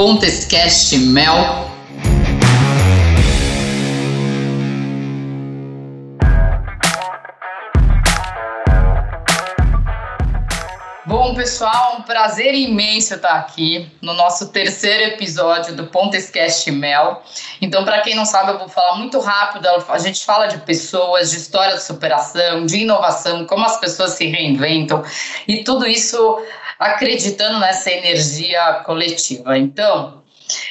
Pontescast Mel. Bom, pessoal, um prazer imenso estar aqui no nosso terceiro episódio do Pontescast Mel. Então, para quem não sabe, eu vou falar muito rápido. A gente fala de pessoas, de história de superação, de inovação, como as pessoas se reinventam e tudo isso acreditando nessa energia coletiva. Então,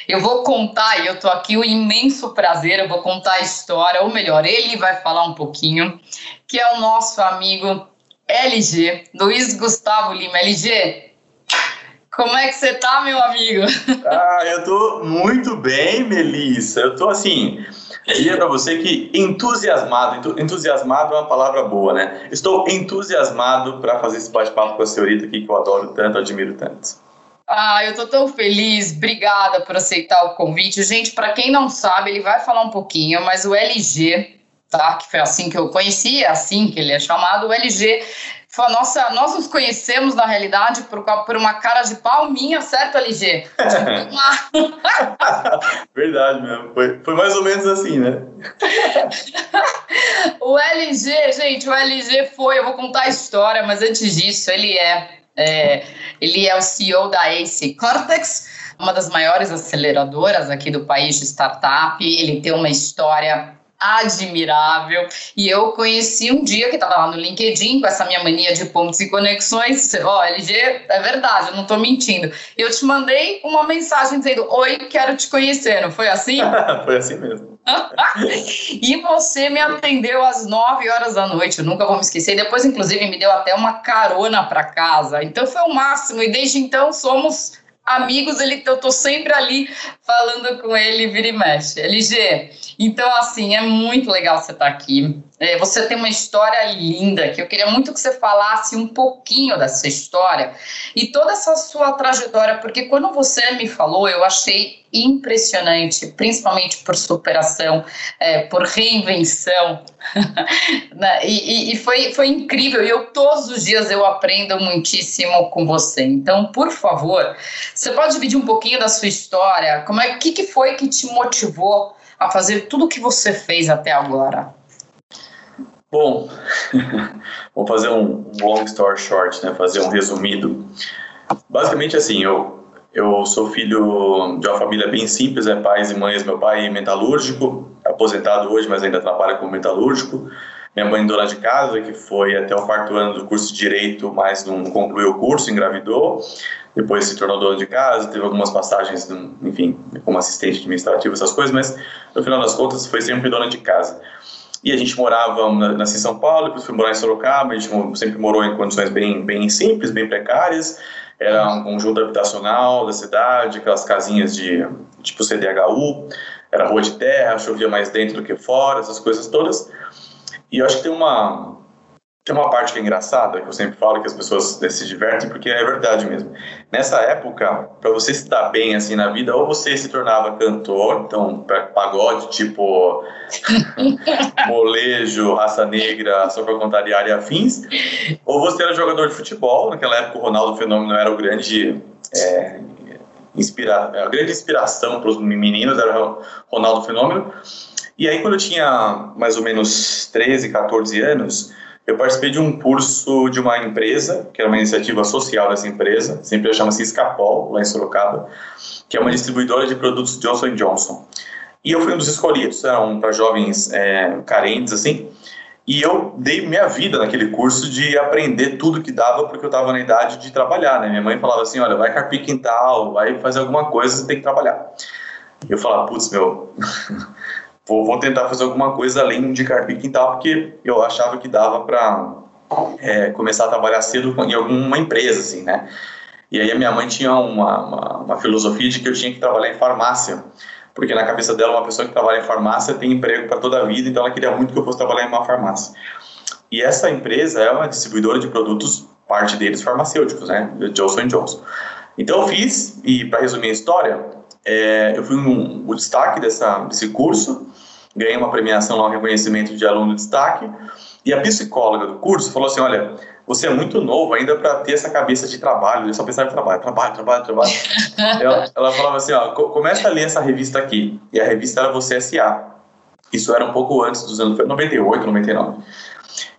eu vou contar, e eu estou aqui o imenso prazer, eu vou contar a história, ou melhor, ele vai falar um pouquinho, que é o nosso amigo LG, Luiz Gustavo Lima. LG, como é que você tá, meu amigo? Ah, eu tô muito bem, Melissa. Eu tô assim, diria para você que entusiasmado, entusiasmado é uma palavra boa, né? Estou entusiasmado para fazer esse bate-papo com a senhorita aqui que eu adoro tanto, admiro tanto. Ah, eu tô tão feliz. Obrigada por aceitar o convite. Gente, para quem não sabe, ele vai falar um pouquinho, mas o LG tá? Que foi assim que eu conheci, é assim que ele é chamado. O LG foi a nossa, nós nos conhecemos na realidade por, por uma cara de palminha, certo, LG? Verdade mesmo, foi, foi mais ou menos assim, né? o LG, gente, o LG foi, eu vou contar a história, mas antes disso, ele é, é ele é o CEO da Ace Cortex, uma das maiores aceleradoras aqui do país de startup. Ele tem uma história admirável. E eu conheci um dia que estava lá no LinkedIn com essa minha mania de pontos e conexões. Ó, oh, LG, é verdade, eu não estou mentindo. Eu te mandei uma mensagem dizendo: Oi, quero te conhecer. Não foi assim? foi assim mesmo. e você me atendeu às 9 horas da noite, eu nunca vou me esquecer. Depois, inclusive, me deu até uma carona para casa. Então foi o máximo. E desde então somos amigos, ele, eu tô sempre ali falando com ele, vira e mexe. LG, então assim, é muito legal você estar tá aqui. É, você tem uma história linda, que eu queria muito que você falasse um pouquinho dessa história e toda essa sua trajetória, porque quando você me falou, eu achei impressionante, principalmente por superação, é, por reinvenção, né? e, e, foi, foi incrível, e eu todos os dias eu aprendo muitíssimo com você, então, por favor, você pode dividir um pouquinho da sua história, como é, que, que foi que te motivou a fazer tudo o que você fez até agora? Bom, vou fazer um long story short, né? Fazer um resumido. Basicamente assim, eu eu sou filho de uma família bem simples, né? Pais e mães. Meu pai é metalúrgico, aposentado hoje, mas ainda trabalha como metalúrgico. Minha mãe dona de casa, que foi até o quarto ano do curso de direito, mas não concluiu o curso, engravidou. Depois se tornou dona de casa, teve algumas passagens, enfim, como assistente administrativo, essas coisas, mas no final das contas foi sempre dona de casa. E a gente morava, nasci em São Paulo, depois fui morar em Sorocaba, a gente sempre morou em condições bem, bem simples, bem precárias. Era um conjunto habitacional da cidade, aquelas casinhas de tipo CDHU, era rua de terra, chovia mais dentro do que fora, essas coisas todas. E eu acho que tem uma, tem uma parte que é engraçada, que eu sempre falo que as pessoas se divertem, porque é verdade mesmo. Nessa época, para você se dar bem assim na vida, ou você se tornava cantor, então pagode tipo molejo, raça negra, só para contrariar e afins, ou você era jogador de futebol. Naquela época, o Ronaldo Fenômeno era o grande. É, inspira, a grande inspiração para os meninos era o Ronaldo Fenômeno. E aí, quando eu tinha mais ou menos 13, 14 anos, eu participei de um curso de uma empresa, que era uma iniciativa social dessa empresa, sempre chama-se Escapol, lá em Sorocaba, que é uma distribuidora de produtos Johnson Johnson. E eu fui um dos escolhidos, eram para jovens é, carentes, assim, e eu dei minha vida naquele curso de aprender tudo que dava, porque eu estava na idade de trabalhar, né? Minha mãe falava assim, olha, vai carpir quintal, vai fazer alguma coisa, você tem que trabalhar. Eu falava, putz, meu, vou, vou tentar fazer alguma coisa além de carpir quintal, porque eu achava que dava para é, começar a trabalhar cedo em alguma empresa, assim, né? E aí a minha mãe tinha uma, uma, uma, filosofia de que eu tinha que trabalhar em farmácia, porque na cabeça dela uma pessoa que trabalha em farmácia tem emprego para toda a vida, então ela queria muito que eu fosse trabalhar em uma farmácia. E essa empresa é uma distribuidora de produtos, parte deles farmacêuticos, né? Johnson Johnson. Então eu fiz, e para resumir a história, é, eu fui um, o destaque dessa, desse curso, ganhei uma premiação lá, um reconhecimento de aluno de destaque, E a psicóloga do curso falou assim: olha, você é muito novo ainda para ter essa cabeça de trabalho, só pensar em trabalho, trabalho, trabalho, trabalho. ela, ela, falava assim: ó, começa a ler essa revista aqui. E a revista era Você S.A. Isso era um pouco antes dos anos 98, 99.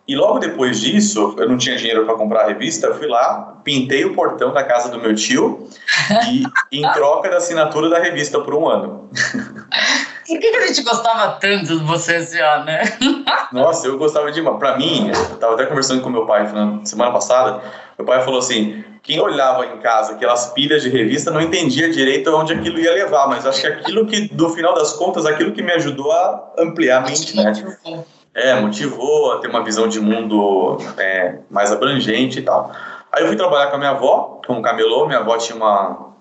E logo depois disso, eu não tinha dinheiro para comprar a revista, eu fui lá, pintei o portão da casa do meu tio e em troca da assinatura da revista por um ano. Por que, que a gente gostava tanto de você esse ano, né? Nossa, eu gostava demais. Para mim, eu tava até conversando com meu pai semana passada, meu pai falou assim, quem olhava em casa aquelas pilhas de revista não entendia direito onde aquilo ia levar, mas acho que aquilo que, no final das contas, aquilo que me ajudou a ampliar a mente, né? É, motivou a ter uma visão de mundo é, mais abrangente e tal. Aí eu fui trabalhar com a minha avó, como camelô. Minha avó tinha uma,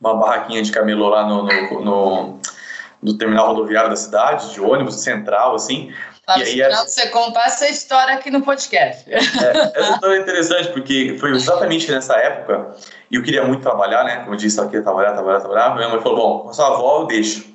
uma barraquinha de camelô lá no, no, no, no terminal rodoviário da cidade, de ônibus central, assim. Tá e aí, era... você contar essa história aqui no podcast. É, essa história é interessante, porque foi exatamente nessa época, e eu queria muito trabalhar, né? Como eu disse, eu queria trabalhar, trabalhar, trabalhar. Minha mãe falou: bom, com sua avó eu deixo.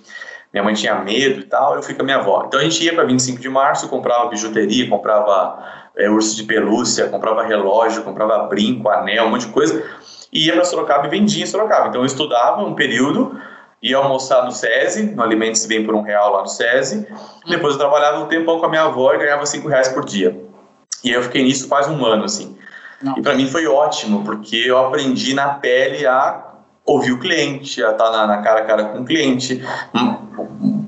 Minha mãe tinha medo e tal, eu fui com a minha avó. Então a gente ia para 25 de março, comprava bijuteria, comprava é, urso de pelúcia, comprava relógio, comprava brinco, anel, um monte de coisa, e ia para Sorocaba e vendia em Sorocaba. Então eu estudava um período, ia almoçar no SESI, no Alimentos Bem por um real lá no SESI, depois eu trabalhava um tempão com a minha avó e ganhava cinco reais por dia. E aí eu fiquei nisso quase um ano, assim. Não. E para mim foi ótimo, porque eu aprendi na pele a ouvir o cliente, a estar na, na cara a cara com o cliente.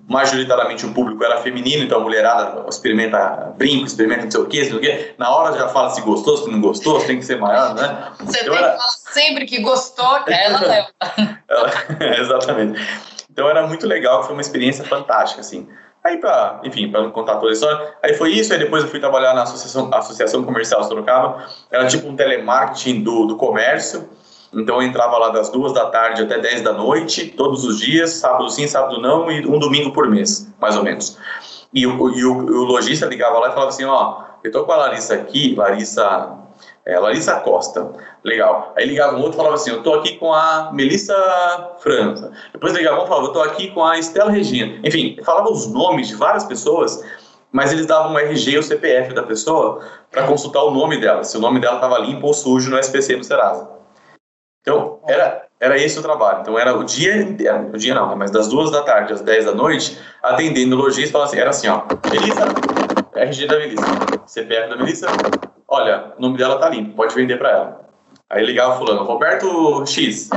Majoritariamente o público era feminino, então a mulherada experimenta brinco, experimenta não sei o que, não sei o que. Na hora já fala se gostou, se não gostou, se tem que ser maior, né? Você então tem era... que falar sempre que gostou, que ela leva. Exatamente. Então era muito legal, foi uma experiência fantástica, assim. Aí, para, enfim, para não contar toda a história, aí foi isso, aí depois eu fui trabalhar na Associação, Associação Comercial Sorocaba, era tipo um telemarketing do, do comércio, então eu entrava lá das duas da tarde até 10 da noite, todos os dias, sábado sim, sábado não, e um domingo por mês, mais ou menos. E o, e o, lojista ligava lá e falava assim, ó, eu tô com a Larissa aqui, Larissa, é, Larissa Costa, legal. Aí ligava um outro e falava assim, eu tô aqui com a Melissa França. Depois ligava um e falava, eu tô aqui com a Estela Regina. Enfim, falava os nomes de várias pessoas, mas eles davam o RG e o CPF da pessoa para consultar o nome dela, se o nome dela estava limpo ou sujo no SPC no Serasa. Então, era, era esse o trabalho. Então, era o dia inteiro, o dia não, né, mas das duas da tarde às 10 da noite, atendendo o lojista, falando assim, era assim, ó, Melissa, RG da Melissa, CPF da Melissa, olha, o nome dela tá limpo, pode vender para ela. Aí ligava fulano, Roberto X,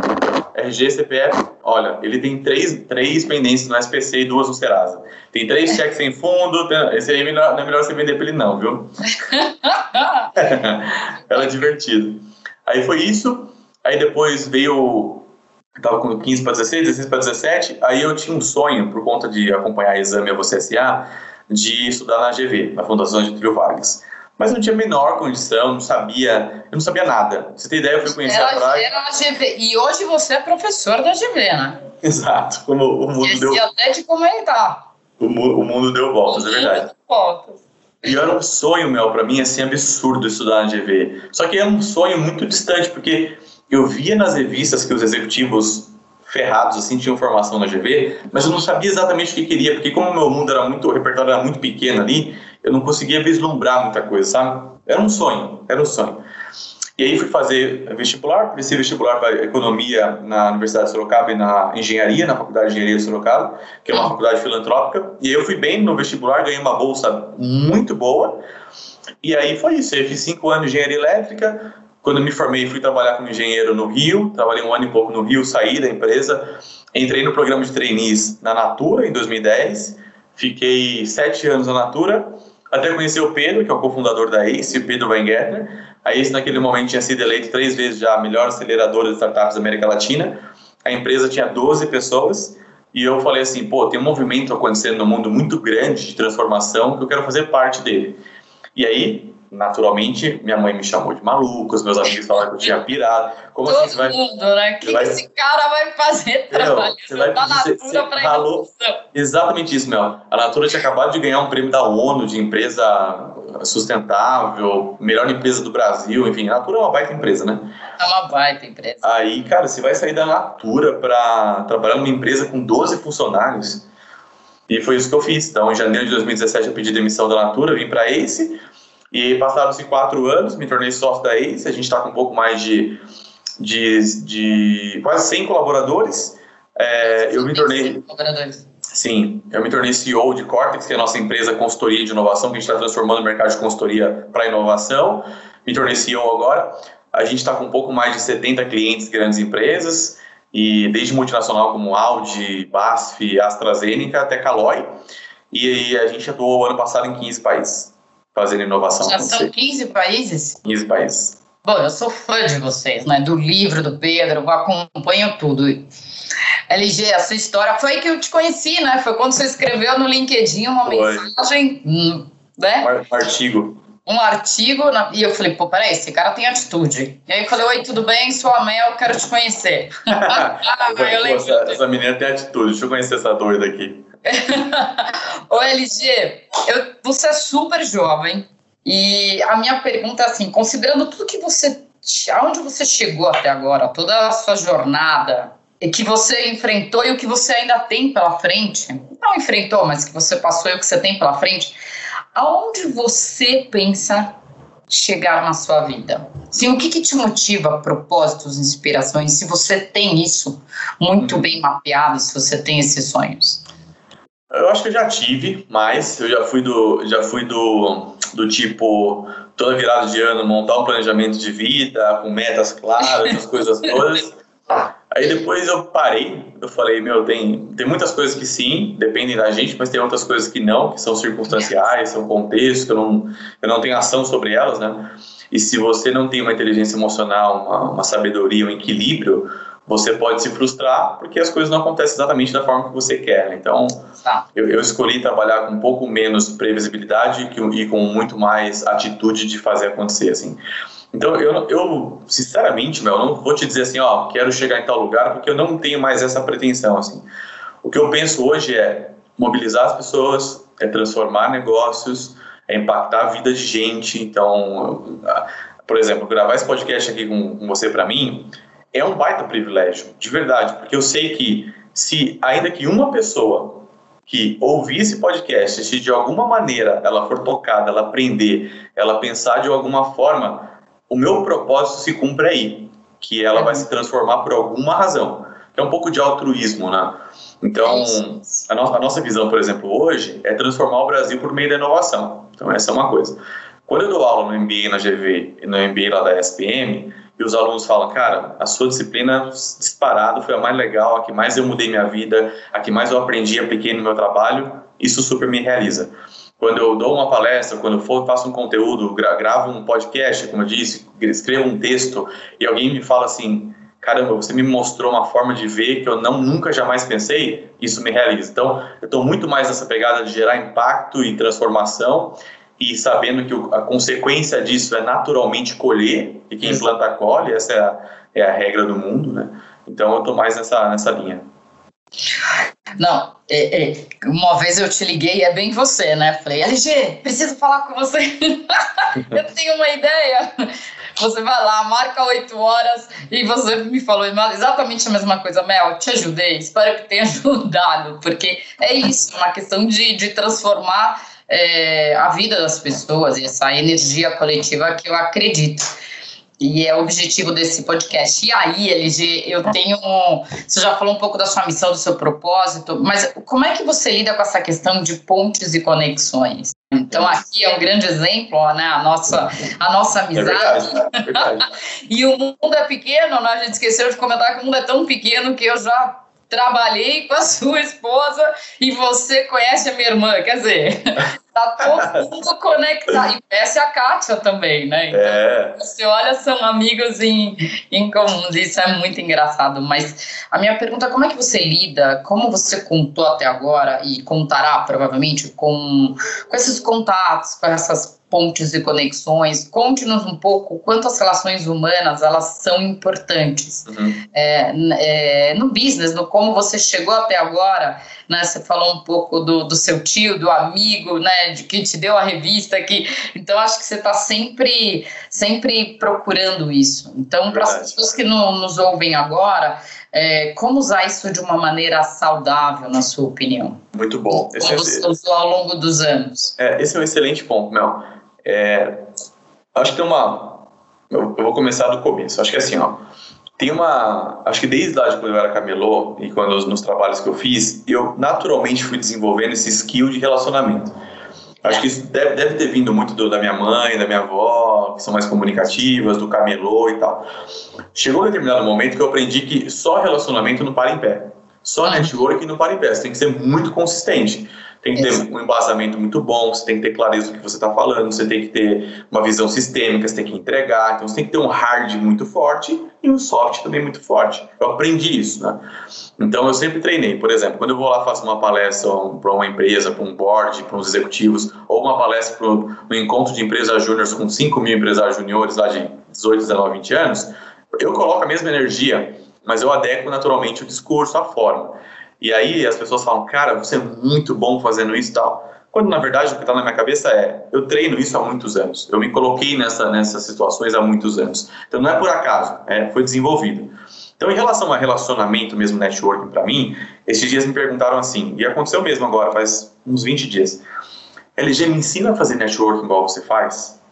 RG, CPF, olha, ele tem três, três pendências no SPC e duas no Serasa. Tem três cheques sem fundo, tem, esse aí é melhor, não é melhor você vender para ele não, viu? Era divertido. Aí foi isso, Aí depois veio, estava com 15 para 16, 16 para 17, aí eu tinha um sonho, por conta de acompanhar exame a você SA, de estudar na GV, na Fundação de Trio Vargas. Mas não tinha a menor condição, não sabia, eu não sabia nada. você tem ideia, eu fui conhecer era, a praia. Era a GV. E hoje você é professor da GV, né? Exato, como o mundo Esqueci deu. até de comentar. O, o mundo deu voltas, o é verdade. Deu voltas. E era um sonho, meu, para mim, assim, absurdo estudar na GV. Só que é um sonho muito distante, porque eu via nas revistas que os executivos ferrados assim tinham formação na GV, mas eu não sabia exatamente o que queria, porque como meu mundo era muito, o repertório era muito pequeno ali, eu não conseguia vislumbrar muita coisa, sabe? Era um sonho, era um sonho. E aí fui fazer vestibular, prestei vestibular para economia na Universidade de Sorocaba e na engenharia, na Faculdade de Engenharia de Sorocaba, que é uma faculdade filantrópica. E eu fui bem no vestibular, ganhei uma bolsa muito boa. E aí foi isso, eu fiz cinco anos de engenharia elétrica, quando me formei, fui trabalhar como engenheiro no Rio, trabalhei um ano e pouco no Rio, saí da empresa, entrei no programa de trainees na Natura em 2010, fiquei sete anos na Natura, até conhecer o Pedro, que é o cofundador da ACE, o Pedro Weingartner. A ACE, naquele momento, tinha sido eleito três vezes já a melhor aceleradora de startups da América Latina. A empresa tinha 12 pessoas, e eu falei assim, pô, tem um movimento acontecendo no mundo muito grande de transformação que eu quero fazer parte dele. E aí, naturalmente, minha mãe me chamou de maluco, os meus amigos falaram que eu tinha pirado. Como Todo assim você vai. Mundo, né? O que, vai... esse cara vai fazer trabalho? Você vai tá pedir, você, falou Exatamente isso, Mel. A Natura tinha acabado de ganhar um prêmio da ONU de empresa sustentável, melhor empresa do Brasil, enfim, a Natura é uma baita empresa, né? É uma baita empresa. Aí, cara, você vai sair da Natura para trabalhar numa empresa com 12 funcionários. E foi isso que eu fiz. Então, em janeiro de 2017, eu pedi demissão da Natura, vim para Ace E passaram-se quatro anos, me tornei sócio da ACE, a gente está com um pouco mais de, de, de quase 100 colaboradores. É, eu me tornei... Sim, eu me tornei CEO de Cortex, que é a nossa empresa consultoria de inovação, que a gente está transformando o mercado de consultoria para inovação. Me tornei CEO agora. A gente está com um pouco mais de 70 clientes, grandes empresas, e desde multinacional como Audi, BASF, AstraZeneca até Caloi. E a gente atuou ano passado em 15 países, fazendo inovação. Já são 15 países? 15 países. Bom, eu sou fã de vocês, né? Do livro do Pedro, eu acompanho tudo. LG, a sua história foi que eu te conheci, né? Foi quando você escreveu no LinkedIn uma foi. mensagem, hum, né? Um artigo um artigo na... e eu falei, pô, peraí, esse cara tem atitude. E aí eu falei, oi, tudo bem? Sou a Mel, quero te conhecer. eu lembro. Essa, essa menina tem atitude, deixa eu conhecer essa doida aqui. Ô, LG, eu, você é super jovem e a minha pergunta é assim, considerando tudo que você, aonde você chegou até agora, toda a sua jornada, e que você enfrentou e o que você ainda tem pela frente, não enfrentou, mas que você passou e o que você tem pela frente, aonde você pensa chegar na sua vida? Sim, o que, que te motiva, propósitos, inspirações, se você tem isso muito bem mapeado, se você tem esses sonhos? Eu acho que eu já tive, mas eu já fui do, já fui do, do tipo, toda virada de ano, montar um planejamento de vida, com metas claras, as coisas todas. Aí depois eu parei, eu falei, meu, tem, tem muitas coisas que sim, dependem da gente, mas tem outras coisas que não, que são circunstanciais, são contextos, que eu não, eu não tenho ação sobre elas, né? E se você não tem uma inteligência emocional, uma, uma sabedoria, um equilíbrio, você pode se frustrar porque as coisas não acontecem exatamente da forma que você quer. Então, tá. eu, eu, escolhi trabalhar com um pouco menos previsibilidade e com muito mais atitude de fazer acontecer, assim. Então, eu, eu sinceramente, meu, eu não vou te dizer assim, ó, quero chegar em tal lugar, porque eu não tenho mais essa pretensão, assim. O que eu penso hoje é mobilizar as pessoas, é transformar negócios, é impactar a vida de gente. Então, por exemplo, gravar esse podcast aqui com, com você para mim é um baita privilégio, de verdade, porque eu sei que se ainda que uma pessoa que ouvir esse podcast, se de alguma maneira ela for tocada, ela aprender, ela pensar de alguma forma, o meu propósito se cumpre aí, que ela vai se transformar por alguma razão, que é um pouco de altruísmo, né? Então, a, no a nossa visão, por exemplo, hoje é transformar o Brasil por meio da inovação. Então, essa é uma coisa. Quando eu dou aula no MBA na GV e no MBA lá da SPM, e os alunos falam, cara, a sua disciplina disparado foi a mais legal, a que mais eu mudei minha vida, a que mais eu aprendi apliquei no meu trabalho, isso super me realiza quando eu dou uma palestra, quando eu for, faço um conteúdo, gravo um podcast, como eu disse, escrevo um texto e alguém me fala assim, caramba, você me mostrou uma forma de ver que eu não nunca jamais pensei, isso me realiza. Então, eu estou muito mais nessa pegada de gerar impacto e transformação e sabendo que a consequência disso é naturalmente colher e quem planta colhe, essa é a, é a regra do mundo, né? Então, eu estou mais nessa nessa linha. Não, é, é, uma vez eu te liguei, é bem você, né? Falei, LG, preciso falar com você. eu tenho uma ideia. Você vai lá, marca oito horas e você me falou exatamente a mesma coisa. Mel, te ajudei, espero que tenha ajudado, porque é isso, uma questão de, de transformar é, a vida das pessoas e essa energia coletiva que eu acredito. E é o objetivo desse podcast. E aí, LG, eu tenho. Você já falou um pouco da sua missão, do seu propósito, mas como é que você lida com essa questão de pontes e conexões? Então, aqui é um grande exemplo, né? A nossa, a nossa é amizade. É verdade, é verdade. e o mundo é pequeno, né? A gente esqueceu de comentar que o mundo é tão pequeno que eu já trabalhei com a sua esposa e você conhece a minha irmã. Quer dizer, tá todo mundo conectado. E conhece a Kátia também, né? Então, é. você olha, são amigos em, em comuns. Isso é muito engraçado. Mas a minha pergunta é como é que você lida, como você contou até agora e contará provavelmente com, com esses contatos, com essas pontes e conexões. Conte-nos um pouco quanto as relações humanas elas são importantes uhum. é, é, no business, no como você chegou até agora. Né? Você falou um pouco do, do seu tio, do amigo, né? De que te deu a revista aqui. Então acho que você está sempre, sempre procurando isso. Então para as pessoas que não, nos ouvem agora é, como usar isso de uma maneira saudável, na sua opinião? Muito bom. Como você usou ao longo dos anos? É, esse é um excelente ponto, Mel. É, Acho que tem uma. Eu, eu vou começar do começo. Acho que é assim, ó. Tem uma. Acho que desde lá de quando eu era camelô e quando nos trabalhos que eu fiz, eu naturalmente fui desenvolvendo esse skill de relacionamento. Acho que isso deve, deve ter vindo muito do, da minha mãe, da minha avó, que são mais comunicativas, do camelô e tal. Chegou um determinado momento que eu aprendi que só relacionamento não para em pé. Só network não para em pé. Você tem que ser muito consistente tem que ter um embasamento muito bom, você tem que ter clareza do que você está falando, você tem que ter uma visão sistêmica, você tem que entregar, então você tem que ter um hard muito forte e um soft também muito forte. Eu aprendi isso, né? Então eu sempre treinei, por exemplo, quando eu vou lá faço uma palestra para uma empresa, para um board, para uns executivos, ou uma palestra para um encontro de empresas júniores com 5 mil empresários juniores lá de 18, 19, 20 anos, eu coloco a mesma energia, mas eu adequo naturalmente o discurso, a forma. E aí as pessoas falam, cara, você é muito bom fazendo isso e tal. Quando na verdade o que está na minha cabeça é, eu treino isso há muitos anos. Eu me coloquei nessa, nessas situações há muitos anos. Então não é por acaso, é, foi desenvolvido. Então, em relação a relacionamento mesmo, networking para mim, esses dias me perguntaram assim, e aconteceu mesmo agora, faz uns 20 dias. LG, me ensina a fazer networking igual você faz?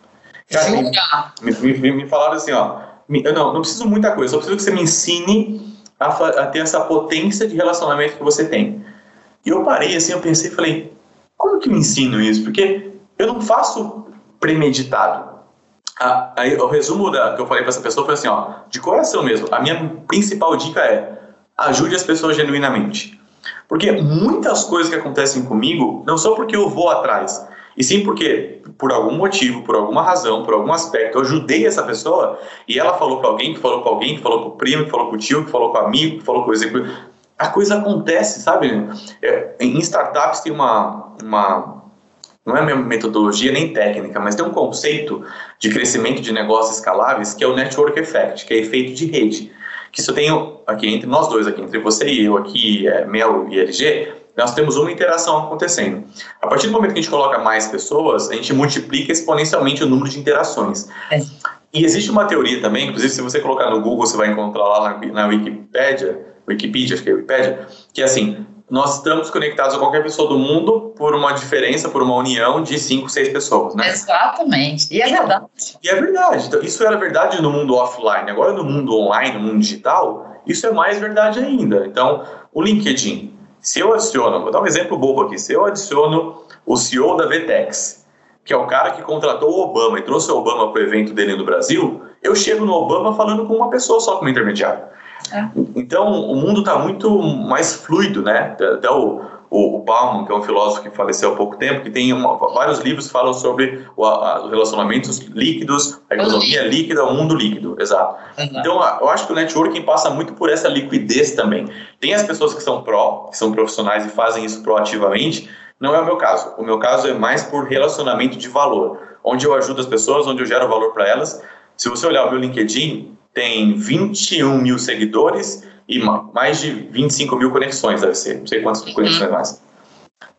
Cara, me, me, me, me, falaram assim, ó, eu não, não preciso muita coisa, só preciso que você me ensine a, a, ter essa potência de relacionamento que você tem. E eu parei assim, eu pensei falei, como que eu ensino isso? Porque eu não faço premeditado. Aí o resumo da, que eu falei para essa pessoa foi assim, ó, de coração mesmo, a minha principal dica é ajude as pessoas genuinamente. Porque muitas coisas que acontecem comigo não são porque eu vou atrás, e sim porque, por algum motivo, por alguma razão, por algum aspecto, eu ajudei essa pessoa e ela falou para alguém, que falou para alguém, que falou com o primo, que falou com o tio, que falou com o amigo, que falou com o executivo. A coisa acontece, sabe? É, em startups tem uma, uma não é metodologia nem técnica, mas tem um conceito de crescimento de negócios escaláveis que é o network effect, que é efeito de rede. Que isso tem aqui entre nós dois, aqui entre você e eu, aqui, é, Mel e LG, nós temos uma interação acontecendo. A partir do momento que a gente coloca mais pessoas, a gente multiplica exponencialmente o número de interações. É. E existe uma teoria também, inclusive se você colocar no Google, você vai encontrar lá na, na Wikipedia, Wikipedia, acho que é Wikipedia, que é assim, nós estamos conectados a qualquer pessoa do mundo por uma diferença, por uma união de cinco, seis pessoas, né? Exatamente. E é verdade. E é verdade. Então, isso era verdade no mundo offline. Agora, no mundo online, no mundo digital, isso é mais verdade ainda. Então, o LinkedIn, se eu adiciono, vou dar um exemplo bobo aqui, se eu adiciono o CEO da Vtex, que é o cara que contratou o Obama e trouxe o Obama para o evento dele no Brasil, eu chego no Obama falando com uma pessoa só como intermediário. É. Então, o mundo está muito mais fluido, né? Até o, o, o Bauman, que é um filósofo que faleceu há pouco tempo, que tem uma, vários livros que falam sobre os relacionamentos líquidos, a economia líquida, o mundo líquido, exato. Uhum. Então, eu acho que o networking passa muito por essa liquidez também. Tem as pessoas que são pró, que são profissionais e fazem isso proativamente, não é o meu caso. O meu caso é mais por relacionamento de valor, onde eu ajudo as pessoas, onde eu gero valor para elas. Se você olhar o meu LinkedIn, tem 21 mil seguidores e mais de 25 mil conexões, deve ser. Não sei quantas uhum. conexões mais.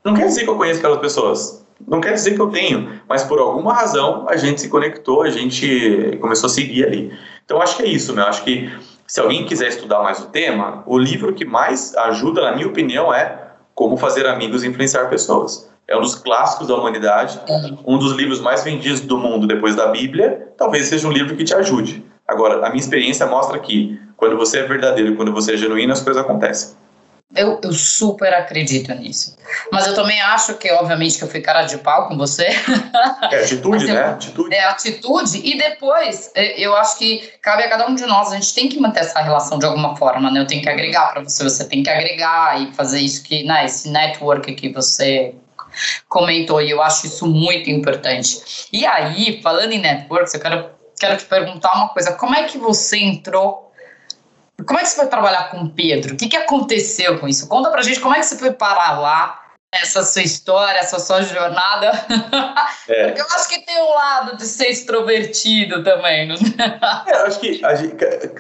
Não quer dizer que eu conheço aquelas pessoas. Não quer dizer que eu tenho, mas por alguma razão a gente se conectou, a gente começou a seguir ali. Então acho que é isso, meu. Acho que se alguém quiser estudar mais o tema, o livro que mais ajuda, na minha opinião, é Como Fazer Amigos e Influenciar Pessoas. É um dos clássicos da humanidade, uhum. um dos livros mais vendidos do mundo depois da Bíblia. Talvez seja um livro que te ajude. Agora, a minha experiência mostra que quando você é verdadeiro, quando você é genuíno, as coisas acontecem. Eu, eu, super acredito nisso. Mas eu também acho que, obviamente, que eu fui cara de pau com você. É atitude, eu, né? Atitude. É atitude. E depois, é, eu acho que cabe a cada um de nós, a gente tem que manter essa relação de alguma forma, né? Eu tenho que agregar para você, você tem que agregar e fazer isso que, né? Esse network que você comentou, e eu acho isso muito importante. E aí, falando em networks, eu quero, quero te perguntar uma coisa: como é que você entrou como é que você foi trabalhar com o Pedro? O que, que aconteceu com isso? Conta pra gente como é que você foi parar lá, essa sua história, essa sua jornada. É. Porque eu acho que tem um lado de ser extrovertido também. Não? É, eu acho que gente,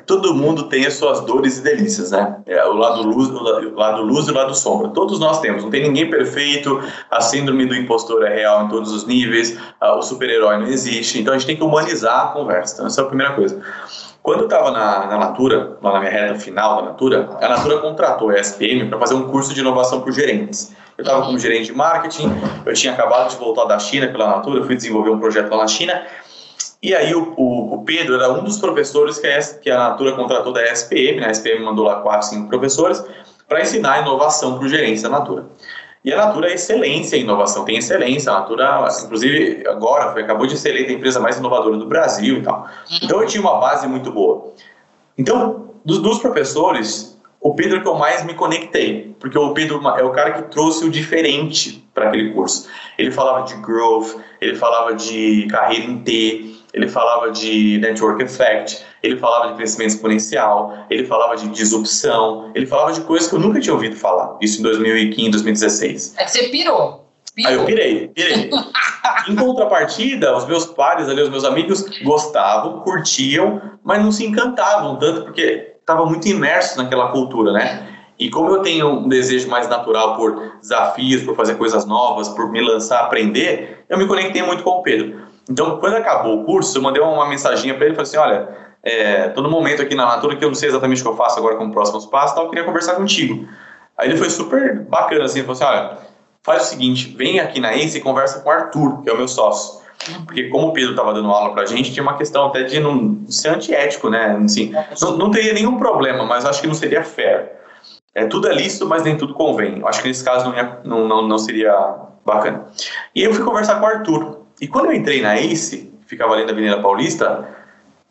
todo mundo tem as suas dores e delícias, né? É, o lado luz, o lado luz e o lado sombra. Todos nós temos. Não tem ninguém perfeito. A síndrome do impostor é real em todos os níveis. O super-herói não existe. Então a gente tem que humanizar a conversa. Então, essa é a primeira coisa. Quando eu estava na, na Natura, lá na minha reta final da Natura, a Natura contratou a SPM para fazer um curso de inovação para gerentes. Eu estava como gerente de marketing, eu tinha acabado de voltar da China pela Natura, fui desenvolver um projeto lá na China, E aí o, o, o, Pedro era um dos professores que a, que a Natura contratou da SPM, né? a SPM mandou lá quatro, cinco professores para ensinar inovação para o gerente da Natura. E a Natura é excelência em inovação, tem excelência. A Natura, inclusive, agora foi, acabou de ser eleita a empresa mais inovadora do Brasil e tal. Então eu tinha uma base muito boa. Então, dos, dos professores, o Pedro é que eu mais me conectei, porque o Pedro é o cara que trouxe o diferente para aquele curso. Ele falava de growth, ele falava de carreira em T, ele falava de network effect, ele falava de crescimento exponencial, ele falava de disrupção, ele falava de coisas que eu nunca tinha ouvido falar, isso em 2015, 2016. É que você pirou. pirou. Aí eu pirei, pirei. em contrapartida, os meus pares ali, os meus amigos gostavam, curtiam, mas não se encantavam tanto porque estava muito imerso naquela cultura, né? E como eu tenho um desejo mais natural por desafios, por fazer coisas novas, por me lançar a aprender, eu me conectei muito com o Pedro. Então, quando acabou o curso, eu mandei uma mensagem para ele falei assim: olha, é, tô no momento aqui na Natura que eu não sei exatamente o que eu faço agora como próximos passos, tal, eu queria conversar contigo. Aí ele foi super bacana, assim, falou assim: olha, faz o seguinte, vem aqui na Ace e conversa com o Arthur, que é o meu sócio. Porque como o Pedro estava dando aula pra gente, tinha uma questão até de não ser antiético, né? Assim, não, não teria nenhum problema, mas acho que não seria fair. É, tudo é lícito, mas nem tudo convém. Acho que nesse caso não, ia, não, não, não seria bacana. E eu fui conversar com o Arthur. E quando eu entrei na ACE, ficava ali na Avenida Paulista,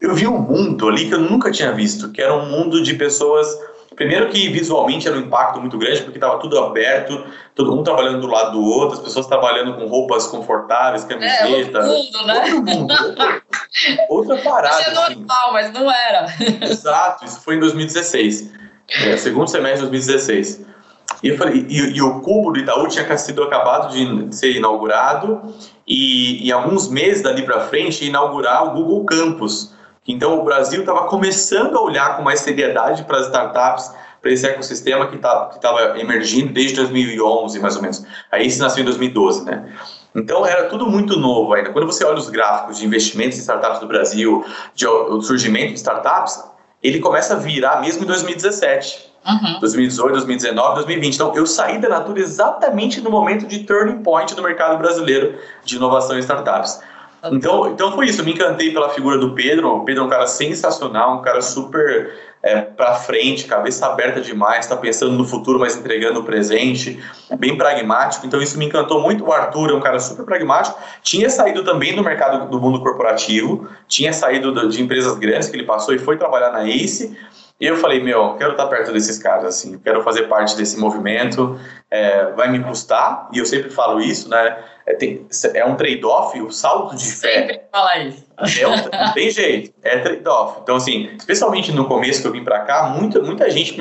eu vi um mundo ali que eu nunca tinha visto, que era um mundo de pessoas. Primeiro que visualmente era um impacto muito grande, porque estava tudo aberto, todo mundo trabalhando do lado do outro, as pessoas trabalhando com roupas confortáveis, camiseta. É, outro mundo, né? Outro mundo. Outra, outra parada. Isso é assim. normal, assim. mas não era. Exato, isso foi em 2016. É, segundo semestre de 2016. E, eu falei, e, e, o cubo do Itaú tinha sido acabado de ser inaugurado e, e alguns meses dali para frente inaugurar o Google Campus. Então o Brasil estava começando a olhar com mais seriedade para as startups, para esse ecossistema que estava emergindo desde 2011, mais ou menos. Aí isso nasceu em 2012, né? Então era tudo muito novo ainda. Quando você olha os gráficos de investimentos em startups do Brasil, de, o surgimento de startups, ele começa a virar mesmo em 2017. Uhum. 2018, 2019, 2020. Então, eu saí da Natura exatamente no momento de turning point do mercado brasileiro de inovação e startups. Então, então foi isso, eu me encantei pela figura do Pedro. O Pedro é um cara sensacional, um cara super é, para frente, cabeça aberta demais, está pensando no futuro, mas entregando o presente, bem pragmático. Então isso me encantou muito. O Arthur é um cara super pragmático. Tinha saído também do mercado do mundo corporativo, tinha saído de empresas grandes que ele passou e foi trabalhar na Ace. E eu falei, meu, quero estar perto desses caras, assim, quero fazer parte desse movimento, é, vai me custar, e eu sempre falo isso, né? É, tem, é um trade-off, o salto de fé. Sempre falar isso. É um, não tem jeito, é trade-off. Então, assim, especialmente no começo que eu vim para cá, muita, muita gente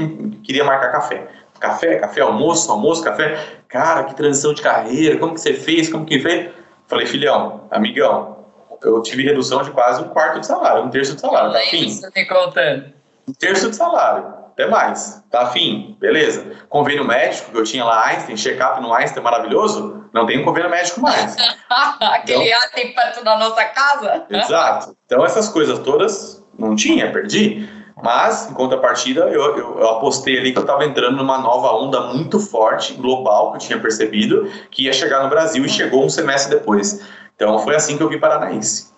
queria marcar café. Café, café, almoço, almoço, café. Cara, que transição de carreira, como que você fez, como que fez? Falei, filhão, amigão, eu tive redução de quase um quarto de salário, um terço de salário, tá fim. Você me contando um terço de salário, até mais. Tá afim? Beleza. Convênio médico que eu tinha lá, Einstein, check-up no Einstein maravilhoso, não tem um convênio médico mais. Aquele então, Einstein perto da nossa casa. Exato. Então essas coisas todas não tinha, perdi. Mas, em contrapartida, eu, eu, eu apostei ali que eu estava entrando numa nova onda muito forte, global, que eu tinha percebido, que ia chegar no Brasil e chegou um semestre depois. Então foi assim que eu vi Paranaense.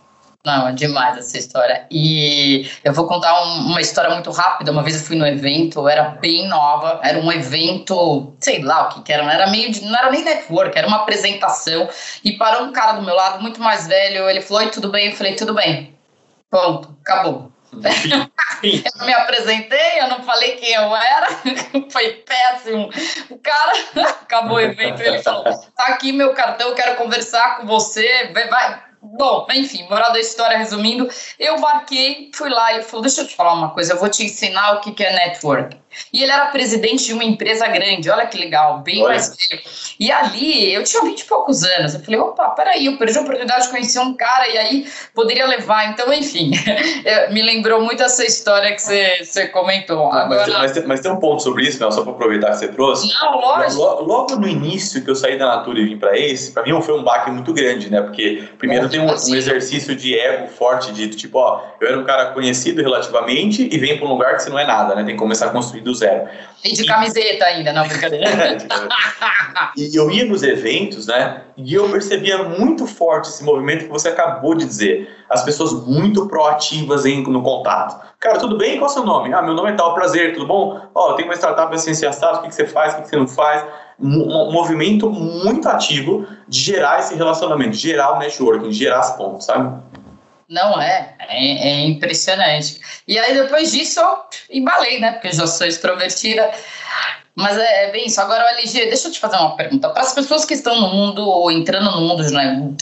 Não, é demais essa história. E eu vou contar um, uma história muito rápida. Uma vez eu fui no evento, era bem nova, era um evento, sei lá o que, que era, não era meio de, não era nem network, era uma apresentação. E parou um cara do meu lado, muito mais velho. Ele falou: Oi, tudo bem? Eu falei: Tudo bem. Ponto, acabou. eu me apresentei, eu não falei quem eu era, foi péssimo. O cara acabou o evento, ele falou: Tá aqui meu cartão, eu quero conversar com você, vai, vai Bom, enfim, moral da história, resumindo, eu marquei, fui lá e falou: Deixa eu te falar uma coisa, eu vou te ensinar o que, que é network. E ele era presidente de uma empresa grande, olha que legal, bem olha. mais velho. E ali, eu tinha 20 e poucos anos. Eu falei, opa, peraí, eu perdi a oportunidade de conhecer um cara e aí poderia levar. Então, enfim, me lembrou muito essa história que você, comentou. Agora... Mas, mas, tem, mas, tem um ponto sobre isso, não, só para aproveitar que você trouxe. Não, lógico. Logo, logo, no início que eu saí da Natura e vim para esse, para mim foi um baque muito grande, né? Porque primeiro tem um, um, exercício de ego forte, de tipo, ó, eu era um cara conhecido relativamente e vem para um lugar que você não é nada, né? Tem que começar a construir do zero. E de camiseta ainda, não, brincadeira. e eu ia nos eventos, né? E eu percebia muito forte esse movimento que você acabou de dizer. As pessoas muito proativas em, no contato. Cara, tudo bem? Qual é o seu nome? Ah, meu nome é tal, prazer, tudo bom? Ó, eu tenho uma startup assim, assim, assado, o que, que você faz, o que, que você não faz? Um, um movimento muito ativo de gerar esse relacionamento, gerar o networking, gerar as pontes, sabe? Não é, é, é, impressionante. E aí depois disso eu embalei, né? Porque eu já sou extrovertida. Mas é, é bem isso. Agora, LG, deixa eu te fazer uma pergunta. Para as pessoas que estão no mundo, ou entrando no mundo,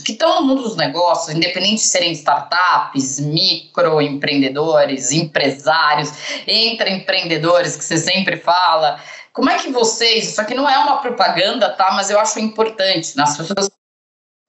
que estão no mundo dos negócios, independente de serem startups, microempreendedores, empresários, empreendedores que você sempre fala, como é que vocês, isso aqui não é uma propaganda, tá? Mas eu acho importante, nas né? pessoas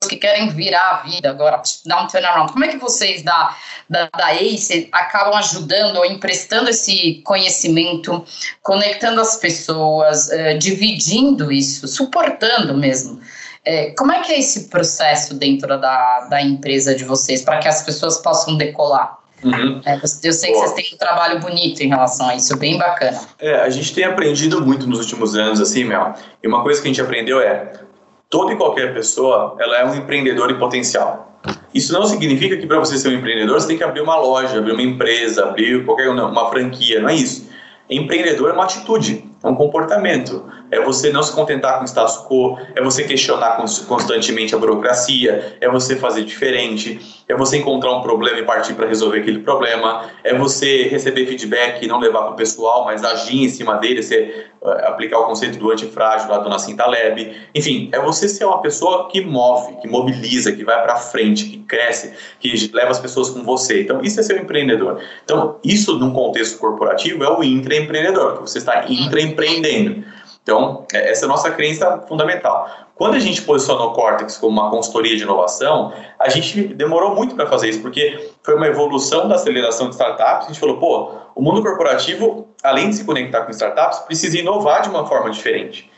que querem virar a vida agora, dar um turnaround, como é que vocês da, da, da ACE acabam ajudando ou emprestando esse conhecimento, conectando as pessoas, uh, dividindo isso, suportando mesmo? É, como é que é esse processo dentro da, da empresa de vocês, para que as pessoas possam decolar? Uhum. É, eu sei que vocês têm um trabalho bonito em relação a isso, bem bacana. É, a gente tem aprendido muito nos últimos anos, assim, Mel. E uma coisa que a gente aprendeu é toda e qualquer pessoa ela é um empreendedor em potencial. Isso não significa que para você ser um empreendedor você tem que abrir uma loja, abrir uma empresa, abrir qualquer uma franquia, não é isso. Empreendedor é uma atitude, é um comportamento. É você não se contentar com o status quo, é você questionar constantemente a burocracia, é você fazer diferente, é você encontrar um problema e partir para resolver aquele problema, é você receber feedback e não levar para o pessoal, mas agir em cima dele, você uh, aplicar o conceito do antifrágil lá do Nassim Taleb. Enfim, é você ser uma pessoa que move, que mobiliza, que vai para frente, que cresce, que leva as pessoas com você. Então, isso é ser um empreendedor. Então, isso num contexto corporativo é o intraempreendedor, que você está intraempreendendo. Então, é, essa é a nossa crença fundamental. Quando a gente posicionou o Cortex como uma consultoria de inovação, a gente demorou muito para fazer isso, porque foi uma evolução da aceleração de startups. A gente falou, pô, o mundo corporativo, além de se conectar com startups, precisa inovar de uma forma diferente.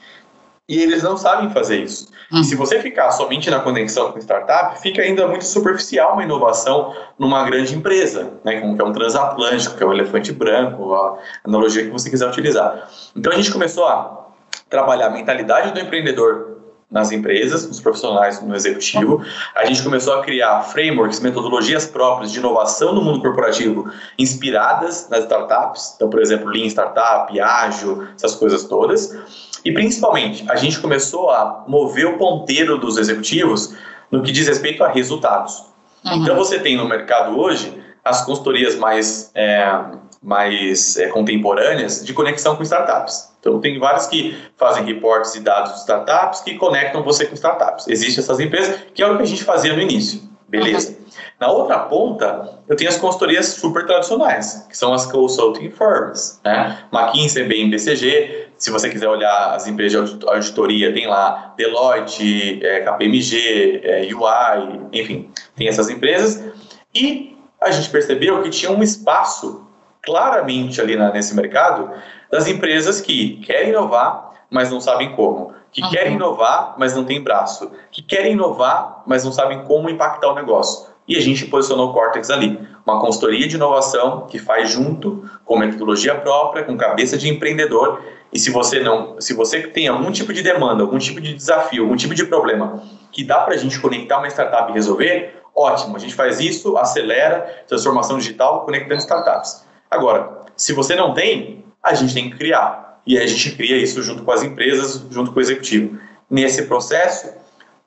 E eles não sabem fazer isso. E hum. se você ficar somente na conexão com startup, fica ainda muito superficial uma inovação numa grande empresa, né, como que é um transatlântico, que é um elefante branco, a analogia que você quiser utilizar. Então a gente começou a trabalhar a mentalidade do empreendedor nas empresas, nos profissionais, no executivo. A gente começou a criar frameworks, metodologias próprias de inovação no mundo corporativo, inspiradas nas startups. Então, por exemplo, Lean Startup, Ágil, essas coisas todas. E principalmente, a gente começou a mover o ponteiro dos executivos no que diz respeito a resultados. Uhum. Então, você tem no mercado hoje as consultorias mais, é, mais é, contemporâneas de conexão com startups. Então, tem vários que fazem reportes e dados de startups que conectam você com startups. Existem essas empresas, que é o que a gente fazia no início. Beleza. Uhum. Na outra ponta, eu tenho as consultorias super tradicionais, que são as consulting firms, né? McKinsey, BM, BCG. Se você quiser olhar as empresas de auditoria, tem lá Deloitte, é, KPMG, é, UI, enfim, tem essas empresas. E a gente percebeu que tinha um espaço claramente ali na, nesse mercado das empresas que querem inovar, mas não sabem como, que uhum. querem inovar, mas não têm braço, que querem inovar, mas não sabem como impactar o negócio. E a gente posicionou o Cortex ali, uma consultoria de inovação que faz junto com metodologia própria, com cabeça de empreendedor. E se você não, se você tem algum tipo de demanda, algum tipo de desafio, algum tipo de problema que dá para a gente conectar uma startup e resolver, ótimo. A gente faz isso, acelera transformação digital conectando startups. Agora, se você não tem, a gente tem que criar. E a gente cria isso junto com as empresas, junto com o executivo. Nesse processo,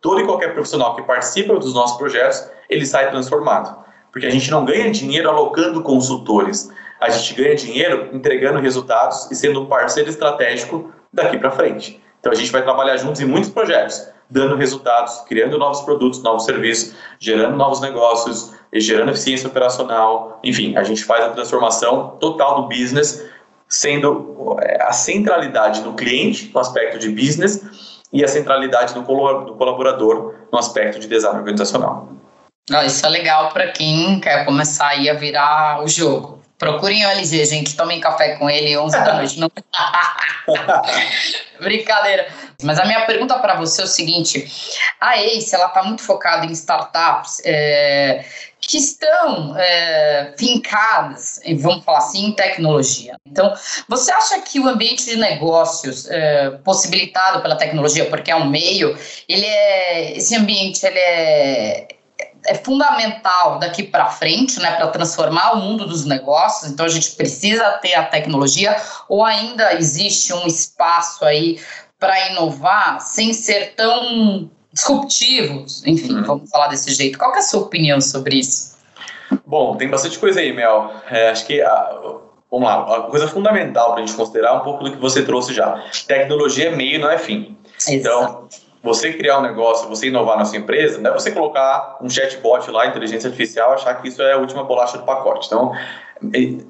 todo e qualquer profissional que participa dos nossos projetos, ele sai transformado. Porque a gente não ganha dinheiro alocando consultores. A gente ganha dinheiro entregando resultados e sendo um parceiro estratégico daqui para frente. Então a gente vai trabalhar juntos em muitos projetos, dando resultados, criando novos produtos, novos serviços, gerando novos negócios, gerando eficiência operacional, enfim, a gente faz a transformação total do business, sendo é, a centralidade no cliente, no aspecto de business, e a centralidade do colaborador, no aspecto de design organizacional. isso é legal para quem quer começar a virar o jogo. Procurem o LG, gente. Tomem café com ele 11 da noite. Não... Brincadeira. Mas a minha pergunta para você é o seguinte: a ACE ela está muito focada em startups é, que estão é, fincadas, vamos falar assim, em tecnologia. Então, você acha que o ambiente de negócios é, possibilitado pela tecnologia, porque é um meio, ele é esse ambiente ele é é fundamental daqui para frente, né, para transformar o mundo dos negócios. Então a gente precisa ter a tecnologia ou ainda existe um espaço aí para inovar sem ser tão disruptivos. Enfim, uhum. vamos falar desse jeito. Qual é a sua opinião sobre isso? Bom, tem bastante coisa aí, Mel. É, acho que a, vamos lá, a coisa fundamental para a gente considerar um pouco do que você trouxe já. Tecnologia é meio, não é fim. Exato. Então, você criar um negócio, você inovar na sua empresa, não é você colocar um chatbot lá, inteligência artificial, achar que isso é a última bolacha do pacote. Então,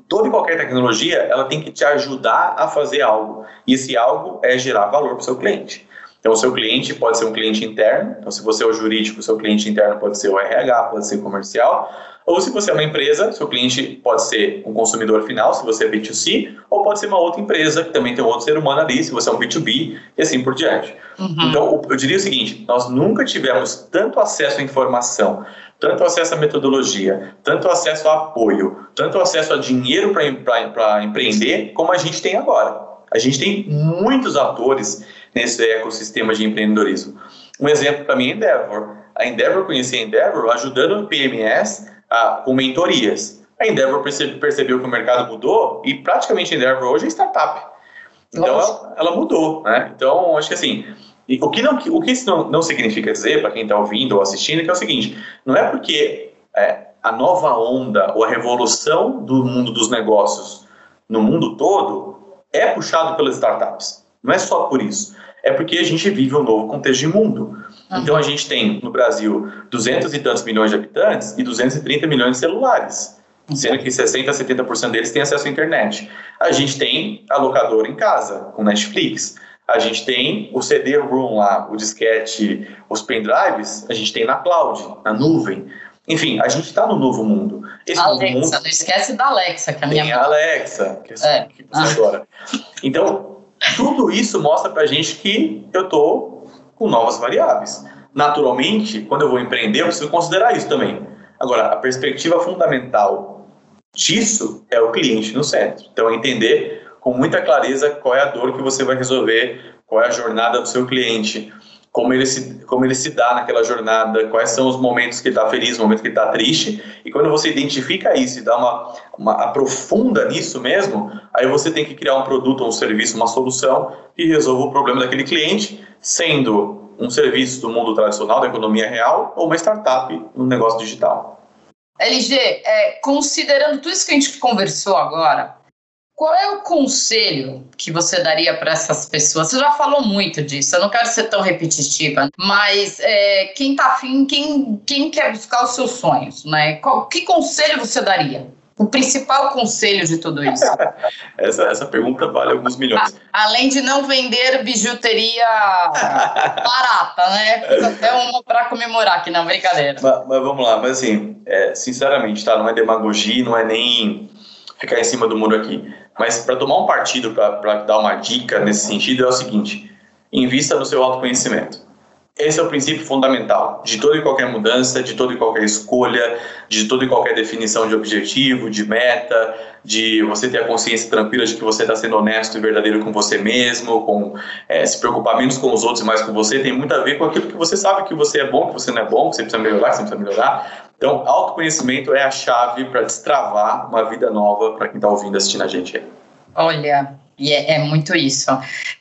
toda e qualquer tecnologia, ela tem que te ajudar a fazer algo. E esse algo é gerar valor para o seu cliente. Então, o seu cliente pode ser um cliente interno. Então, se você é o jurídico, o seu cliente interno pode ser o RH, pode ser comercial. Ou se você é uma empresa, seu cliente pode ser um consumidor final, se você é B2C, ou pode ser uma outra empresa que também tem um outro ser humano ali, se você é um B2B, e assim por diante. Uhum. Então, eu diria o seguinte: nós nunca tivemos tanto acesso à informação, tanto acesso à metodologia, tanto acesso a apoio, tanto acesso a dinheiro para empreender, como a gente tem agora. A gente tem muitos atores nesse ecossistema de empreendedorismo. Um exemplo para mim é Endeavor. A Endeavor, conheci a Endeavor ajudando o PMS ah, com mentorias. A Endeavor percebe, percebeu que o mercado mudou e praticamente a Endeavor hoje é startup. Então ela, ela, mudou, né? Então acho que assim, o que não, o que isso não, não significa dizer para quem está ouvindo ou assistindo que é o seguinte: não é porque é, a nova onda ou a revolução do mundo dos negócios no mundo todo é puxado pelas startups. Não é só por isso. É porque a gente vive um novo contexto de mundo. Então a gente tem no Brasil 200 e tantos milhões de habitantes e 230 milhões de celulares, sendo que 60 a 70% deles têm acesso à internet. A gente tem a locadora em casa, com Netflix. A gente tem o CD-ROM lá, o disquete, os pendrives, a gente tem na cloud, na nuvem. Enfim, a gente está no novo mundo. Esse Alexa, mundo, não esquece da Alexa, que é a minha Tem a Alexa, que, é, é. que você ah. adora. Então, tudo isso mostra pra gente que eu tô com novas variáveis. Naturalmente, quando eu vou empreender, eu preciso considerar isso também. Agora, a perspectiva fundamental disso é o cliente no centro. Então, é entender com muita clareza qual é a dor que você vai resolver, qual é a jornada do seu cliente, como ele se, como ele se dá naquela jornada, quais são os momentos que ele está feliz, os momentos que ele está triste. E quando você identifica isso e dá uma, uma aprofunda nisso mesmo, aí você tem que criar um produto, um serviço, uma solução que resolva o problema daquele cliente, sendo um serviço do mundo tradicional, da economia real, ou uma startup no negócio digital. LG, é, considerando tudo isso que a gente conversou agora, qual é o conselho que você daria para essas pessoas? Você já falou muito disso, eu não quero ser tão repetitiva, mas é, quem está afim, quem, quem quer buscar os seus sonhos, né? Qual, que conselho você daria? O principal conselho de tudo isso? essa, essa pergunta vale alguns milhões. além de não vender bijuteria barata, né? Até uma para comemorar aqui, não, brincadeira. Mas, mas, vamos lá, mas assim, é, sinceramente, tá? Não é demagogia, não é nem ficar em cima do muro aqui. Mas para tomar um partido, para dar uma dica nesse sentido, é o seguinte: invista no seu autoconhecimento. Esse é o princípio fundamental de toda e qualquer mudança, de toda e qualquer escolha, de toda e qualquer definição de objetivo, de meta, de você ter a consciência tranquila de que você está sendo honesto e verdadeiro com você mesmo, com é, se preocupar menos com os outros e mais com você, tem muito a ver com aquilo que você sabe que você é bom, que você não é bom, que você precisa melhorar, que você precisa melhorar. Então, autoconhecimento é a chave para destravar uma vida nova para quem está ouvindo assistindo a gente aí. Olha, e é, é, muito isso.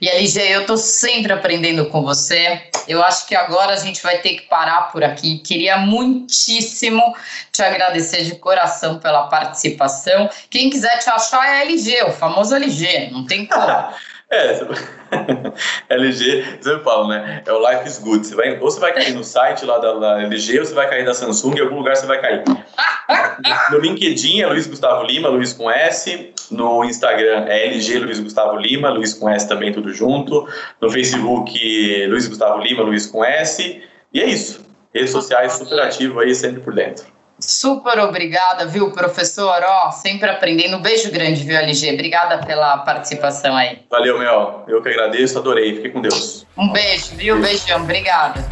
E LG, eu estou sempre aprendendo com você. Eu acho que agora a gente vai ter que parar por aqui. Queria muitíssimo te agradecer de coração pela participação. Quem quiser te achar é LG, o famoso LG, não tem como. É, LG, você fala, né? É o Life is Good. Você vai, ou você vai cair no site lá da, da, LG, ou você vai cair da Samsung, em algum lugar você vai cair. No LinkedIn é Luiz Gustavo Lima, Luiz com S. No Instagram é LG Luiz Gustavo Lima, Luiz com S também, tudo junto. No Facebook, Luiz Gustavo Lima, Luiz com S. E é isso. Redes sociais super ativo aí, sempre por dentro. Super obrigada, viu, professor? Ó, sempre aprendendo. Um beijo grande, viu, LG? Obrigada pela participação aí. Valeu, Mel. Eu que agradeço, adorei. Fique com Deus. Um beijo, viu? Beijão, obrigada.